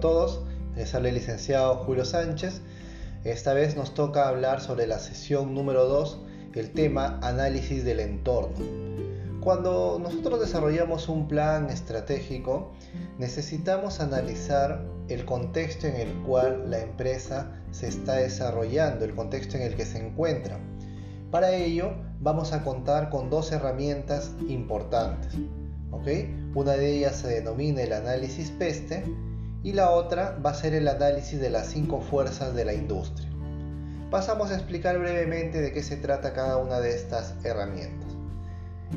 todos, les habla el licenciado Julio Sánchez. Esta vez nos toca hablar sobre la sesión número 2, el tema análisis del entorno. Cuando nosotros desarrollamos un plan estratégico, necesitamos analizar el contexto en el cual la empresa se está desarrollando, el contexto en el que se encuentra. Para ello, vamos a contar con dos herramientas importantes. Una de ellas se denomina el análisis PESTE y la otra va a ser el análisis de las cinco fuerzas de la industria. Pasamos a explicar brevemente de qué se trata cada una de estas herramientas.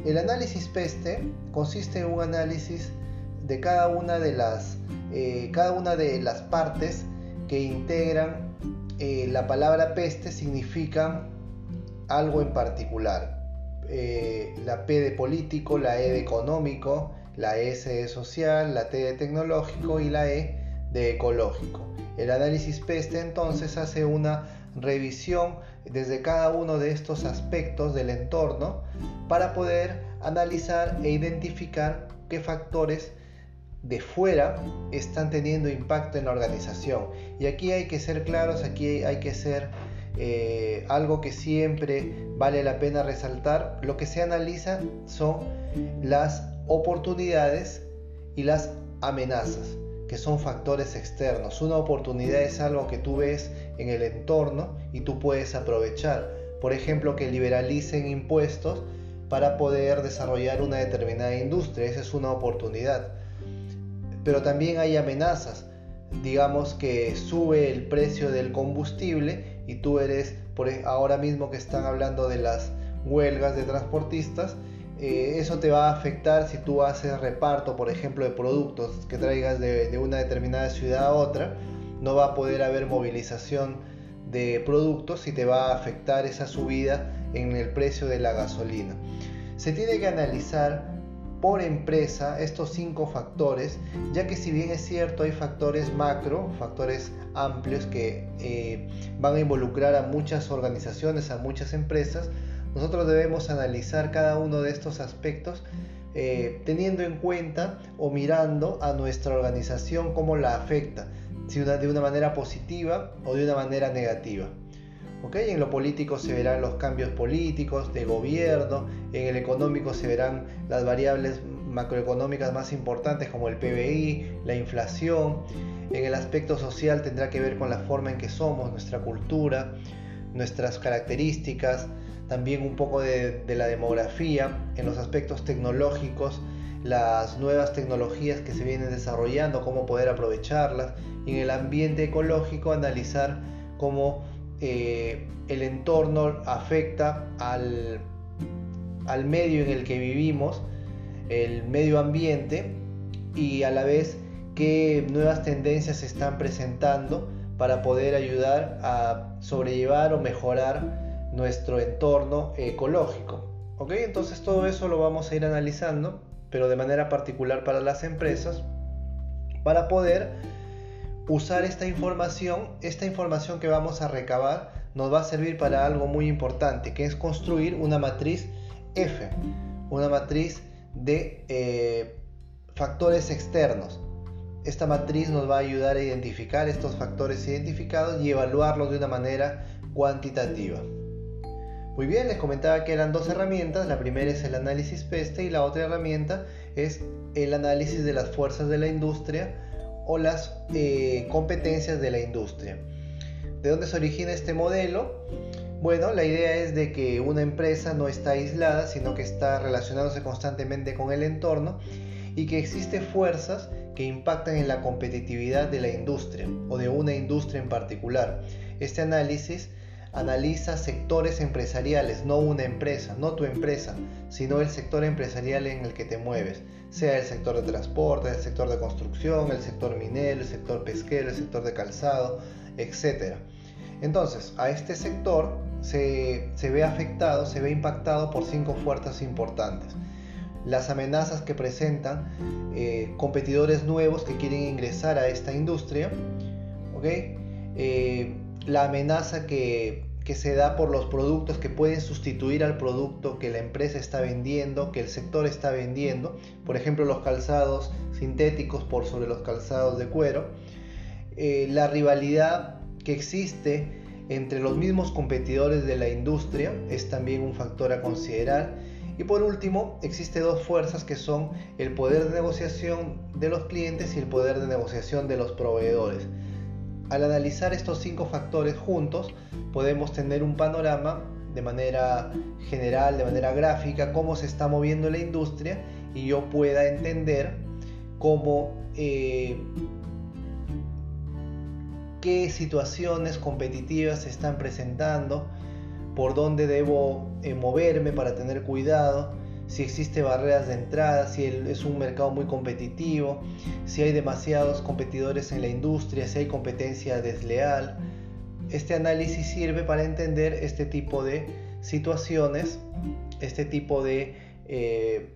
El análisis PESTE consiste en un análisis de cada una de las, eh, cada una de las partes que integran eh, la palabra peste significa algo en particular. Eh, la P de político, la E de económico, la S de social, la T de tecnológico y la E de ecológico. El análisis PESTE entonces hace una revisión desde cada uno de estos aspectos del entorno para poder analizar e identificar qué factores de fuera están teniendo impacto en la organización. Y aquí hay que ser claros, aquí hay que ser eh, algo que siempre vale la pena resaltar. Lo que se analiza son las oportunidades y las amenazas, que son factores externos. Una oportunidad es algo que tú ves en el entorno y tú puedes aprovechar. Por ejemplo, que liberalicen impuestos para poder desarrollar una determinada industria. Esa es una oportunidad. Pero también hay amenazas. Digamos que sube el precio del combustible y tú eres, por e, ahora mismo que están hablando de las huelgas de transportistas, eh, eso te va a afectar si tú haces reparto, por ejemplo, de productos que traigas de, una determinada ciudad a otra. No va a poder haber movilización de productos y te va a afectar esa subida en el precio de la gasolina. Se tiene que analizar por empresa estos cinco factores, ya que si bien es cierto hay factores macro, factores amplios que eh, van a involucrar a muchas organizaciones, a muchas empresas, nosotros debemos analizar cada uno de estos aspectos eh, teniendo en cuenta o mirando a nuestra organización cómo la afecta, si de una manera positiva o de una manera negativa. ¿Okay? En lo político se verán los cambios políticos de gobierno, en el económico se verán las variables macroeconómicas más importantes como el PBI, la inflación, en el aspecto social tendrá que ver con la forma en que somos, nuestra cultura, nuestras características, también un poco de, la demografía, en los aspectos tecnológicos, las nuevas tecnologías que se vienen desarrollando, cómo poder aprovecharlas, y en el ambiente ecológico analizar cómo eh, el entorno afecta al, al medio en el que vivimos, el medio ambiente, y a la vez qué nuevas tendencias se están presentando para poder ayudar a sobrellevar o mejorar nuestro entorno ecológico. ¿Ok? Entonces todo eso lo vamos a ir analizando, pero de manera particular para las empresas, para poder usar esta información. Esta información que vamos a recabar nos va a servir para algo muy importante, que es construir una matriz F, una matriz de eh, factores externos. Esta matriz nos va a ayudar a identificar estos factores identificados y evaluarlos de una manera cuantitativa. Muy bien, les comentaba que eran dos herramientas. La primera es el análisis PESTE y la otra herramienta es el análisis de las fuerzas de la industria o las eh, competencias de la industria. ¿De dónde se origina este modelo? Bueno, la idea es de que una empresa no está aislada, sino que está relacionándose constantemente con el entorno y que existen fuerzas que impactan en la competitividad de la industria o de una industria en particular. Este análisis analiza sectores empresariales, no una empresa, no tu empresa, sino el sector empresarial en el que te mueves, sea el sector de transporte, el sector de construcción, el sector minero, el sector pesquero, el sector de calzado, etc. Entonces, a este sector se, ve afectado, se ve impactado por cinco fuerzas importantes las amenazas que presentan eh, competidores nuevos que quieren ingresar a esta industria, eh, la amenaza que, que, se da por los productos que pueden sustituir al producto que la empresa está vendiendo, que el sector está vendiendo, por ejemplo los calzados sintéticos por sobre los calzados de cuero, eh, la rivalidad que existe entre los mismos competidores de la industria es también un factor a considerar. Y por último, existe dos fuerzas que son el poder de negociación de los clientes y el poder de negociación de los proveedores. Al analizar estos cinco factores juntos, podemos tener un panorama de manera general, de manera gráfica, cómo se está moviendo la industria y yo pueda entender cómo eh, qué situaciones competitivas se están presentando, por dónde debo eh, moverme para tener cuidado, si existe barreras de entrada, si es un mercado muy competitivo, si hay demasiados competidores en la industria, si hay competencia desleal. Este análisis sirve para entender este tipo de situaciones, este tipo de eh,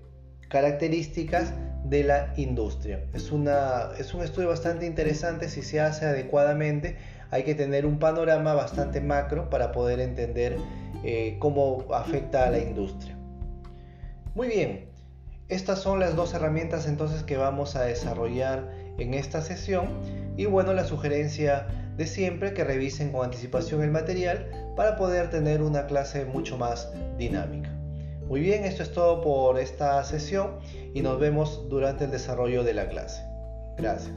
características de la industria. Es, una, es un estudio bastante interesante si se hace adecuadamente. Hay que tener un panorama bastante macro para poder entender eh, cómo afecta a la industria. Muy bien, estas son las dos herramientas entonces que vamos a desarrollar en esta sesión. Y bueno, la sugerencia de siempre que revisen con anticipación el material para poder tener una clase mucho más dinámica. Muy bien, esto es todo por esta sesión y nos vemos durante el desarrollo de la clase. Gracias.